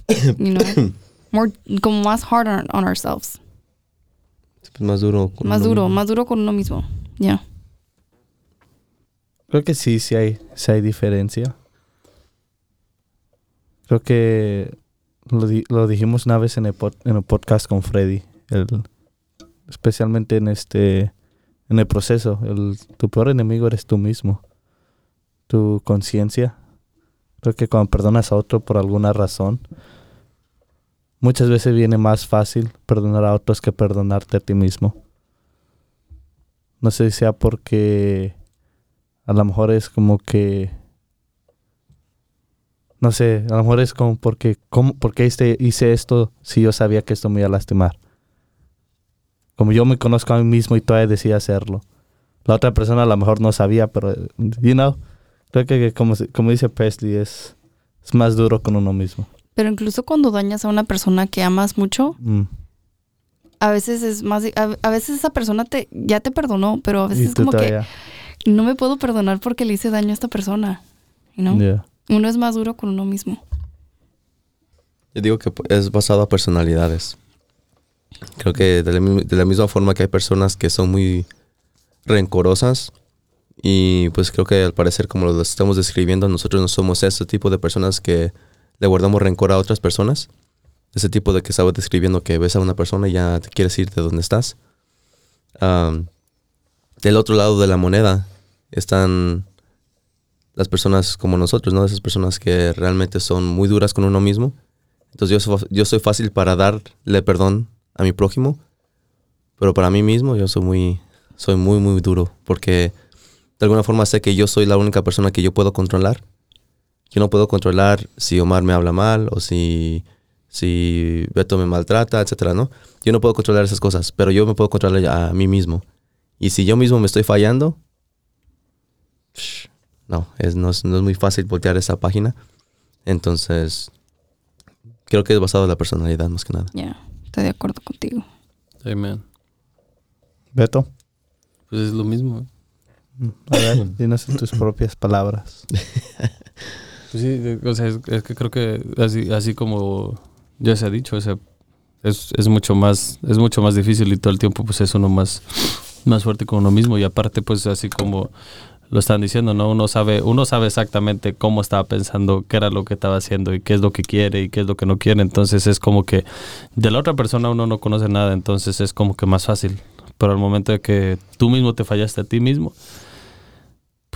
you know? More, como más hard on, on ourselves. Es más duro. con Más duro, mismo. más duro con uno mismo. Ya. Creo que sí, sí hay, sí hay diferencia. Creo que lo, di- lo dijimos una vez en el, en el podcast con Freddy. el- especialmente en este en el proceso. El, tu peor enemigo eres tú mismo. Tu conciencia. Creo que cuando perdonas a otro por alguna razón, muchas veces viene más fácil perdonar a otros que perdonarte a ti mismo. No sé si sea porque a lo mejor es como que no sé, a lo mejor es como porque ¿cómo, ¿por qué hice, hice esto si yo sabía que esto me iba a lastimar? Como yo me conozco a mí mismo y todavía decía hacerlo. La otra persona a lo mejor no sabía, pero you know, creo que como, como dice Presley es, es más duro con uno mismo. Pero incluso cuando dañas a una persona que amas mucho, Mm. a veces es más... A, a veces esa persona te ya te perdonó, pero a veces es como que no me puedo perdonar porque le hice daño a esta persona. You know? Yeah. Uno es más duro con uno mismo. Yo digo que es basado a personalidades. Creo que de la, de la misma forma que hay personas que son muy rencorosas y pues creo que al parecer como lo estamos describiendo nosotros no somos ese tipo de personas que le guardamos rencor a otras personas. Ese tipo de que estaba describiendo que ves a una persona y ya te quieres ir de donde estás. Am, del otro lado de la moneda están las personas como nosotros, ¿no? Esas personas que realmente son muy duras con uno mismo. Entonces yo yo soy fácil para darle perdón a mi prójimo, pero para mí mismo yo soy muy, soy muy, muy duro, porque de alguna forma sé que yo soy la única persona que yo puedo controlar. Yo no puedo controlar si Omar me habla mal o si, si Beto me maltrata, etcétera, ¿no? Yo no puedo controlar esas cosas, pero yo me puedo controlar a mí mismo. Y si yo mismo me estoy fallando, no, es, no, es, no es muy fácil voltear esa página. Entonces, creo que es basado en la personalidad más que nada. Ya, estoy de acuerdo contigo. Amen. Beto, Pues es lo mismo. mm, a ver, dinos en tus propias palabras. Pues sí, o sea, es, es que creo que así, así como ya se ha dicho, es, es mucho más, es mucho más difícil y todo el tiempo pues es uno más, más fuerte con uno mismo y aparte pues así como lo están diciendo, ¿no? Uno sabe, uno sabe exactamente cómo estaba pensando, qué era lo que estaba haciendo y qué es lo que quiere y qué es lo que no quiere. Entonces es como que de la otra persona uno no conoce nada, entonces es como que más fácil. Pero al momento de que tú mismo te fallaste a ti mismo,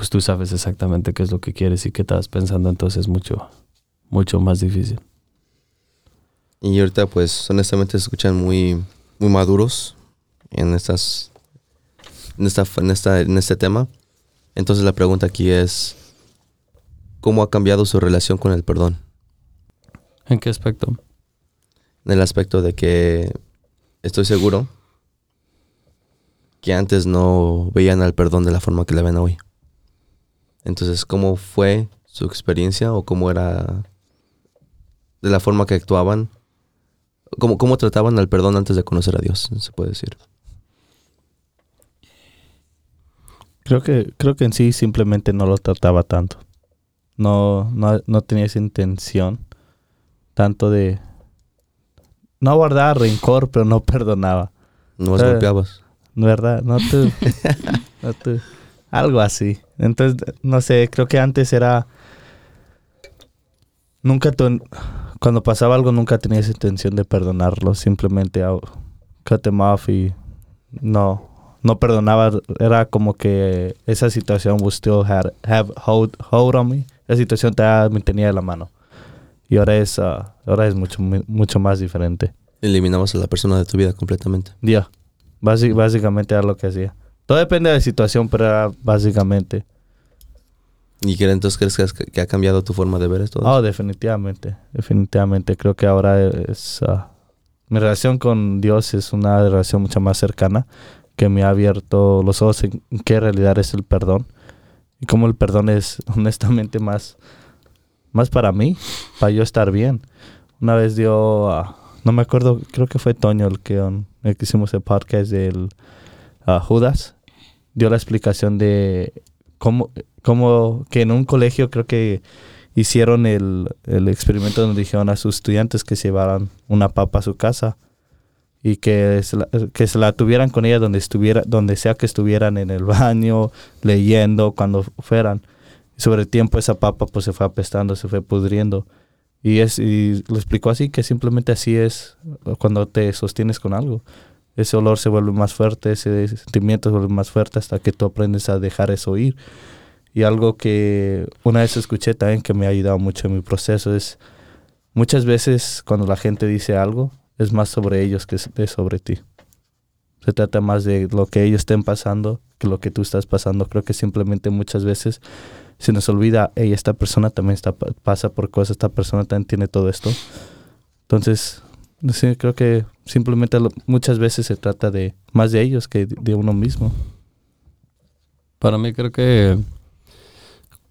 pues tú sabes exactamente qué es lo que quieres y qué estabas pensando, entonces es mucho, mucho más difícil. Y ahorita, pues, honestamente se escuchan muy, muy maduros, en estas en esta en esta en este tema. Entonces la pregunta aquí es ¿cómo ha cambiado su relación con el perdón? ¿En qué aspecto? En el aspecto de que estoy seguro que antes no veían al perdón de la forma que le ven hoy. Entonces, ¿cómo fue su experiencia o cómo era de la forma que actuaban? ¿Cómo, cómo trataban al perdón antes de conocer a Dios, se puede decir? Creo que, creo que en sí simplemente no lo trataba tanto. No, no, no tenía esa intención tanto de no guardar rencor, pero no perdonaba. No Eh, golpeabas. ¿Verdad? No tú. no tú. Algo así. Entonces, no sé, creo que antes era. Nunca tu- Cuando pasaba algo, nunca tenía esa intención de perdonarlo. Simplemente oh, cut them off y no. No perdonaba. Era como que esa situación was still had, have hold, hold on me. Esa situación te, me tenía de la mano. Y ahora es, ah, ahora es mucho, mu- mucho más diferente. Eliminabas a la persona de tu vida completamente. Ya. Basi- básicamente era lo que hacía. Todo depende de la situación, pero era básicamente. ¿Y que entonces crees que, has- que ha cambiado tu forma de ver esto? Oh, definitivamente. Definitivamente. Creo que ahora es. ah, mi relación con Dios es una relación mucho más cercana que me ha abierto los ojos en qué realidad es el perdón. Y cómo el perdón es honestamente más, más para mí, para yo estar bien. Una vez dio, ah, no me acuerdo, creo que fue Toño el que, um, el que hicimos el podcast del ah, Judas, dio la explicación de cómo, cómo que en un colegio creo que hicieron el, el experimento donde dijeron a sus estudiantes que se llevaran una papa a su casa y que se la, que se la tuvieran con ella donde estuviera donde sea que estuvieran en el baño leyendo cuando fueran. Sobre el tiempo esa papa pues se fue apestando se fue pudriendo. Y es y lo explicó así que simplemente así es cuando te sostienes con algo ese olor se vuelve más fuerte ese sentimiento se vuelve más fuerte hasta que tú aprendes a dejar eso ir y algo que una vez escuché también que me ha ayudado mucho en mi proceso es muchas veces cuando la gente dice algo es más sobre ellos que sobre ti. Se trata más de lo que ellos estén pasando que lo que tú estás pasando. Creo que simplemente muchas veces se nos olvida, hey, esta persona también está, pa- pasa por cosas, esta persona también tiene todo esto. Entonces, sí, creo que simplemente lo- muchas veces se trata de más de ellos que de, uno mismo. Para mí creo que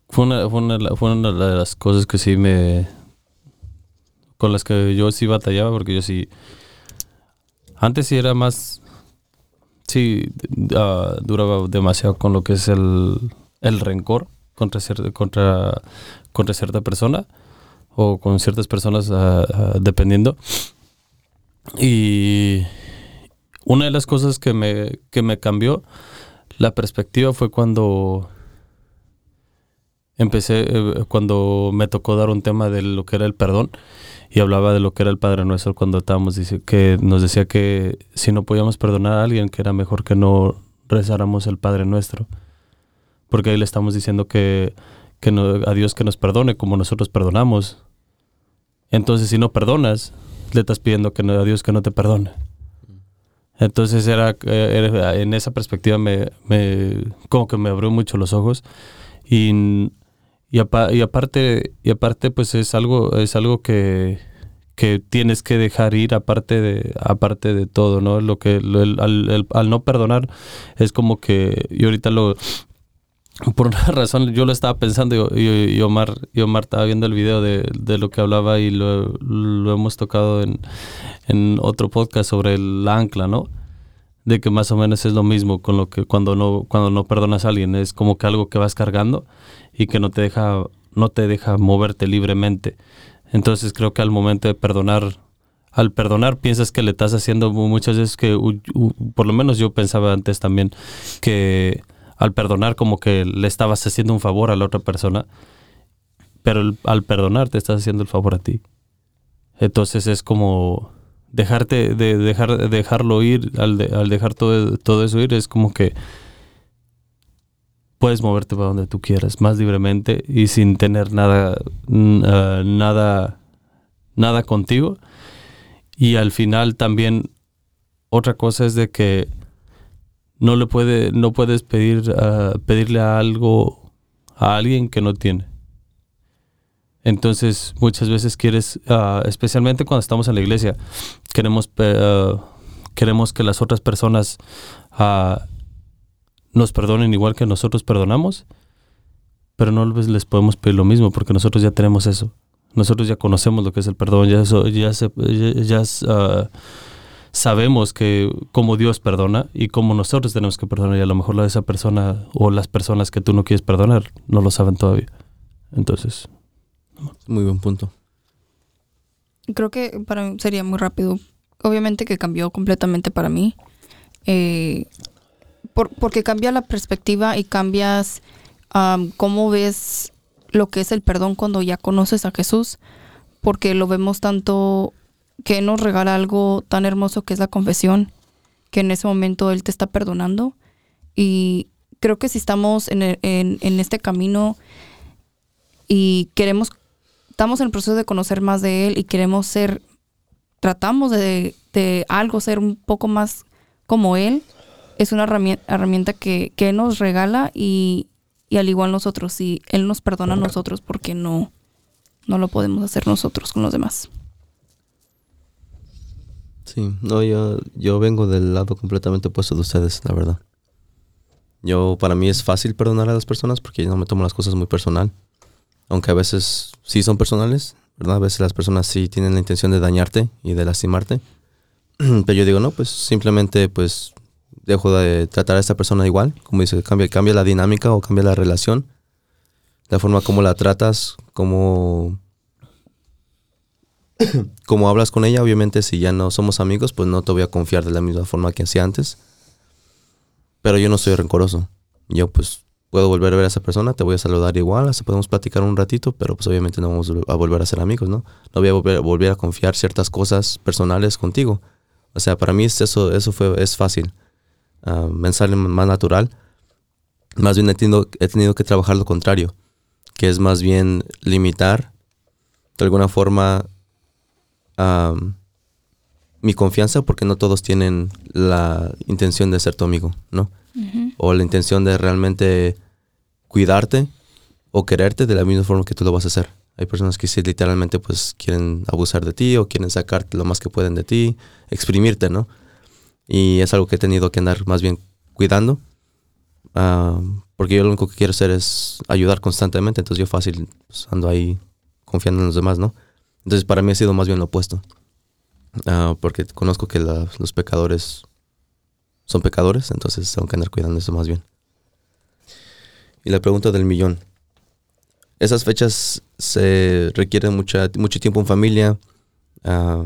fue una, de las cosas que sí me... con las que yo sí batallaba, porque yo sí... Antes sí era más... Sí, ah, duraba demasiado con lo que es el, el rencor contra, cier- contra, contra cierta persona o con ciertas personas ah, dependiendo. Y una de las cosas que me, que me cambió la perspectiva fue cuando empecé, eh, cuando me tocó dar un tema de lo que era el perdón y hablaba de lo que era el Padre Nuestro cuando estábamos, dice, que nos decía que si no podíamos perdonar a alguien, que era mejor que no rezáramos el Padre Nuestro. Porque ahí le estamos diciendo que, que no, a Dios que nos perdone como nosotros perdonamos. Entonces, si no perdonas, le estás pidiendo que no, a Dios que no te perdone. Entonces era, eh, en esa perspectiva me, como que me abrió mucho los ojos y, y, apa- y aparte y aparte pues es algo es algo que, que tienes que dejar ir aparte de aparte de todo no lo que al, al no perdonar es como que y ahorita lo por una razón yo lo estaba pensando y, Omar Omar estaba viendo el video de, de lo que hablaba y lo, hemos tocado en, en otro podcast sobre el ancla, ¿no? De que más o menos es lo mismo con lo que cuando no cuando no perdonas a alguien es como que algo que vas cargando y que no te deja no te deja moverte libremente. Entonces creo que al momento de perdonar al perdonar piensas que le estás haciendo mu- muchas veces que por lo menos yo pensaba antes también que al perdonar como que le estabas haciendo un favor a la otra persona, pero al perdonar te estás haciendo el favor a ti. Entonces es como dejarte de dejar dejarlo ir al, al dejar todo, todo eso ir es como que puedes moverte para donde tú quieras más libremente y sin tener nada ah, nada nada contigo y al final también otra cosa es de que no le puede, no puedes pedir, ah, pedirle algo a alguien que no tiene. Entonces, muchas veces quieres, ah, especialmente cuando estamos en la iglesia, queremos, ah, queremos que las otras personas nos perdonen igual que nosotros perdonamos, pero no les podemos pedir lo mismo porque nosotros ya tenemos eso. Nosotros ya conocemos lo que es el perdón, ya, eso, ya, se- ya- ya, sabemos que cómo Dios perdona y cómo nosotros tenemos que perdonar y a lo mejor la de esa persona o las personas que tú no quieres perdonar no lo saben todavía. Entonces, Muy buen punto. Creo que para mí sería muy rápido. Obviamente que cambió completamente para mí. Eh, por- porque cambia la perspectiva y cambias am, cómo ves lo que es el perdón cuando ya conoces a Jesús. Porque lo vemos tanto que nos regala algo tan hermoso que es la confesión, que en ese momento Él te está perdonando. Y creo que si estamos en, en- en este camino y queremos estamos en el proceso de conocer más de él y queremos ser, tratamos de, de algo, ser un poco más como él, es una herramienta, herramienta que, que él nos regala y, y al igual nosotros, si él nos perdona a nosotros, porque no, no lo podemos hacer nosotros con los demás? Sí, no, yo, yo vengo del lado completamente opuesto de ustedes, la verdad. Yo, para mí es fácil perdonar a las personas porque yo no me tomo las cosas muy personal. Aunque a veces sí son personales, ¿verdad? A veces las personas sí tienen la intención de dañarte y de lastimarte. Pero yo digo, no, pues simplemente pues dejo de tratar a esta persona igual. Como dice, cambia, cambia la dinámica o cambia la relación. La forma como la tratas, como como hablas con ella, obviamente si ya no somos amigos, pues no te voy a confiar de la misma forma que hacía antes. Pero yo no soy rencoroso. Yo pues puedo volver a ver a esa persona, te voy a saludar igual, hasta podemos platicar un ratito, pero pues obviamente no vamos a volver a ser amigos, ¿no? No voy a volver, volver a confiar ciertas cosas personales contigo. O sea, para mí es eso, eso fue, es fácil. Ah, me sale más natural. Más bien he tenido, he tenido que trabajar lo contrario, que es más bien limitar de alguna forma mi confianza porque no todos tienen la intención de ser tu amigo, ¿no? O la intención de realmente cuidarte o quererte de la misma forma que tú lo vas a hacer. Hay personas que sí literalmente pues quieren abusar de ti o quieren sacarte lo más que pueden de ti, exprimirte, ¿no? Y es algo que he tenido que andar más bien cuidando. porque yo lo único que quiero hacer es ayudar constantemente, entonces yo fácil pues, ando ahí confiando en los demás, ¿no? Entonces para mí ha sido más bien lo opuesto. Ah, porque conozco que los pecadores son pecadores, entonces tengo que andar cuidando eso más bien. Y la pregunta del millón. Esas fechas se requieren mucha, mucho tiempo en familia. ah,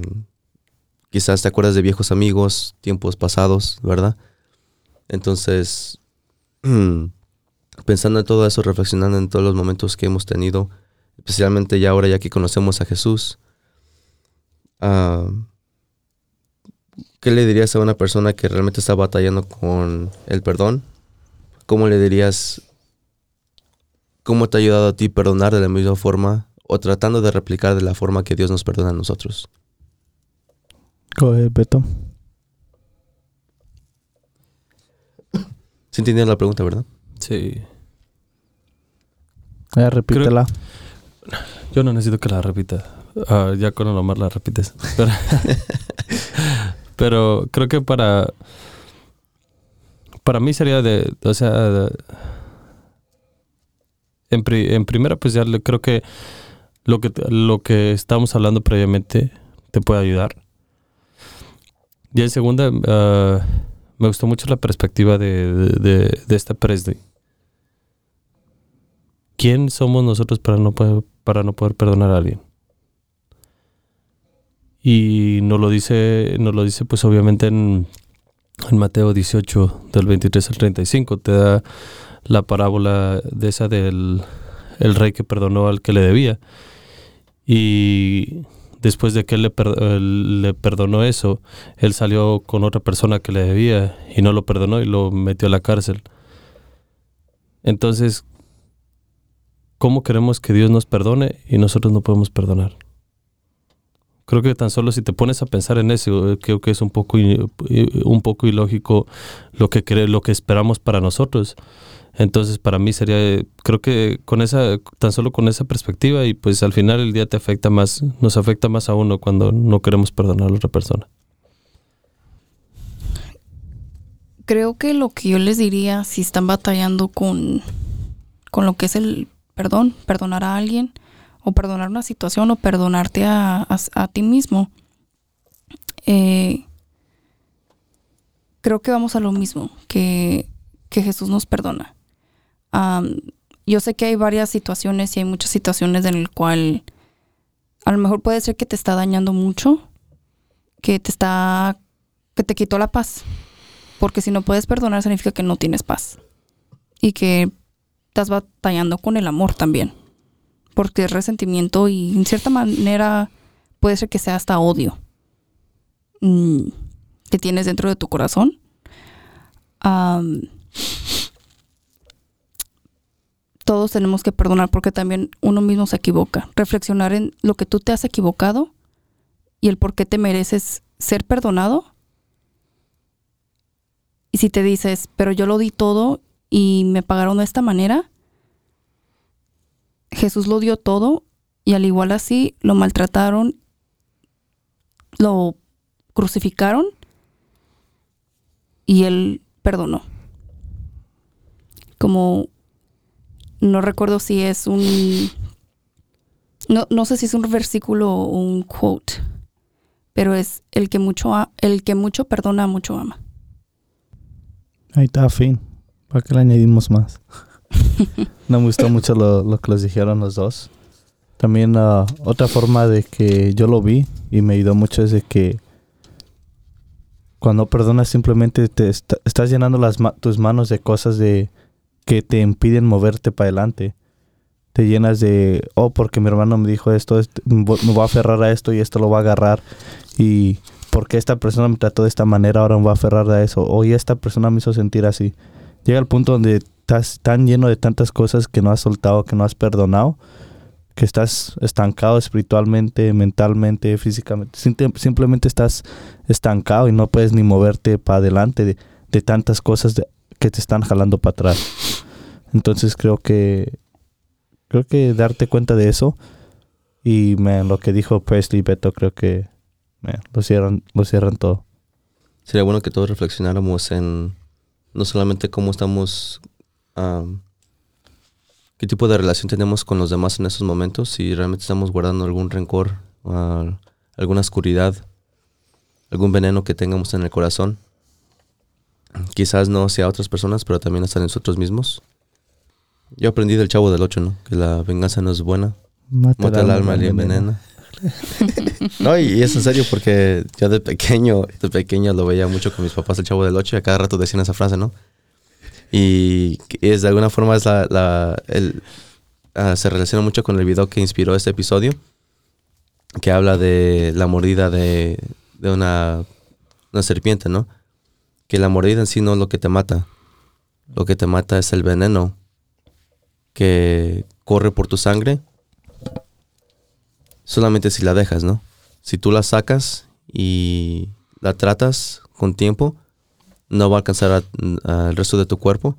quizás te acuerdas de viejos amigos, tiempos pasados, ¿verdad? Entonces, pensando en todo eso, reflexionando en todos los momentos que hemos tenido, especialmente ya ahora ya que conocemos a Jesús, ah, ¿qué le dirías a una persona que realmente está batallando con el perdón? ¿Cómo le dirías, cómo te ha ayudado a ti perdonar de la misma forma o tratando de replicar de la forma que Dios nos perdona a nosotros? Go ahead, Beto. ¿Sí entendieron la pregunta, verdad? sí. Eh, repítela. Yo no necesito que la repita. Ah, ya con nomás la repites. Pero, pero creo que para. Para mí sería de. O sea. de- en, pri- en primera, pues ya creo que lo que lo que estábamos hablando previamente te puede ayudar. Y en segunda, ah, me gustó mucho la perspectiva de, de, de, de esta Presley. ¿Quién somos nosotros para no poder, para no poder perdonar a alguien? Y nos lo dice, nos lo dice pues obviamente en, Mateo 18, del 23 al 35, te da la parábola de esa del el rey que perdonó al que le debía. Y después de que él le perdonó eso, él salió con otra persona que le debía y no lo perdonó y lo metió a la cárcel. Entonces, ¿cómo queremos que Dios nos perdone y nosotros no podemos perdonar? Creo que tan solo si te pones a pensar en eso, eh, creo que es un poco, un poco ilógico lo que lo que esperamos para nosotros. Entonces, para mí sería, eh, creo que con esa, tan solo con esa perspectiva y pues al final el día te afecta más, nos afecta más a uno cuando no queremos perdonar a la otra persona. Creo que lo que yo les diría si están batallando con, con lo que es el perdón, perdonar a alguien, o perdonar una situación, o perdonarte a, a- ti mismo, eh, creo que vamos a lo mismo, que, que Jesús nos perdona. Yo sé que hay varias situaciones y hay muchas situaciones en el cual a lo mejor puede ser que te está dañando mucho, que te está, que te quitó la paz. Porque si no puedes perdonar significa que no tienes paz. Y que estás batallando con el amor también. Porque es resentimiento y en cierta manera puede ser que sea hasta odio mm, que tienes dentro de tu corazón. Todos tenemos que perdonar porque también uno mismo se equivoca. Reflexionar en lo que tú te has equivocado y el por qué te mereces ser perdonado y si te dices, pero yo lo di todo y me pagaron de esta manera, Jesús lo dio todo y al igual así lo maltrataron, lo crucificaron y él perdonó. Como no recuerdo si es un no, no sé si es un versículo o un quote, pero es el que mucho el que mucho perdona mucho ama. Ahí está, fin. ¿Para qué le añadimos más? no me gustó mucho lo, lo que les dijeron los dos. También ah, otra forma de que yo lo vi y me ayudó mucho es de que cuando perdonas simplemente te est- estás llenando las ma- tus manos de cosas de que te impiden moverte para adelante. Te llenas de, oh, porque mi hermano me dijo esto, este, me vo- me voy a aferrar a esto y esto lo va a agarrar. Y porque esta persona me trató de esta manera, ahora me voy a aferrar a eso. O y esta persona me hizo sentir así. Llega el punto donde estás tan lleno de tantas cosas que no has soltado, que no has perdonado, que estás estancado espiritualmente, mentalmente, físicamente. Simple- Simplemente estás estancado y no puedes ni moverte para adelante de, de tantas cosas de- que te están jalando para atrás. Entonces creo que creo que darte cuenta de eso y man, lo que dijo Presley Beto creo que man, lo cierran lo cierran todo. Sería bueno que todos reflexionáramos en no solamente cómo estamos, am, qué tipo de relación tenemos con los demás en estos momentos, si realmente estamos guardando algún rencor, ah, alguna oscuridad, algún veneno que tengamos en el corazón. Quizás no sea a otras personas, pero también hasta nosotros mismos. Yo aprendí del chavo del 8, ¿no? Que la venganza no es buena. Mata el alma y envenena. No, y, es en serio porque yo de pequeño, de pequeño lo veía mucho con mis papás, el chavo del 8, y a cada rato decían esa frase, ¿no? Y es de alguna forma es la, la- el, ah, se relaciona mucho con el video que inspiró este episodio, que habla de la mordida de, de una, una serpiente, ¿no? Que la mordida en sí no es lo que te mata. Lo que te mata es el veneno que corre por tu sangre solamente si la dejas, ¿no? Si tú la sacas y la tratas con tiempo, no va a alcanzar al resto de tu cuerpo.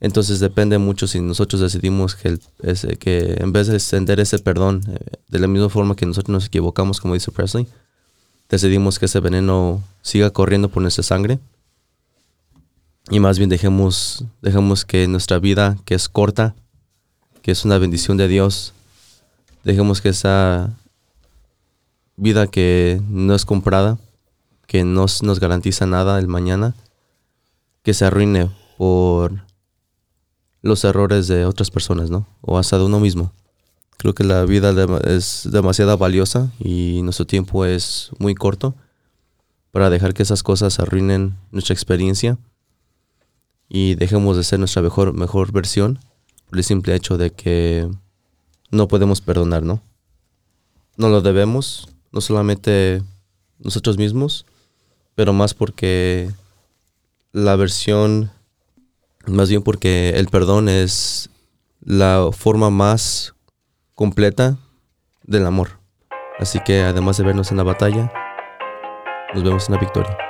Entonces depende mucho si nosotros decidimos que en vez de extender ese perdón, eh, de la misma forma que nosotros nos equivocamos, como dice Presley, decidimos que ese veneno siga corriendo por nuestra sangre. Y más bien dejemos, dejemos que nuestra vida, que es corta, que es una bendición de Dios, dejemos que esa vida que no es comprada, que no nos garantiza nada el mañana, que se arruine por los errores de otras personas, ¿no? O hasta de uno mismo. Creo que la vida es demasiado valiosa y nuestro tiempo es muy corto para dejar que esas cosas arruinen nuestra experiencia y dejemos de ser nuestra mejor, mejor versión por el simple hecho de que no podemos perdonar, ¿no? No lo debemos, no solamente nosotros mismos, pero más porque la versión, más bien porque el perdón es la forma más completa del amor. Así que además de vernos en la batalla, nos vemos en la victoria.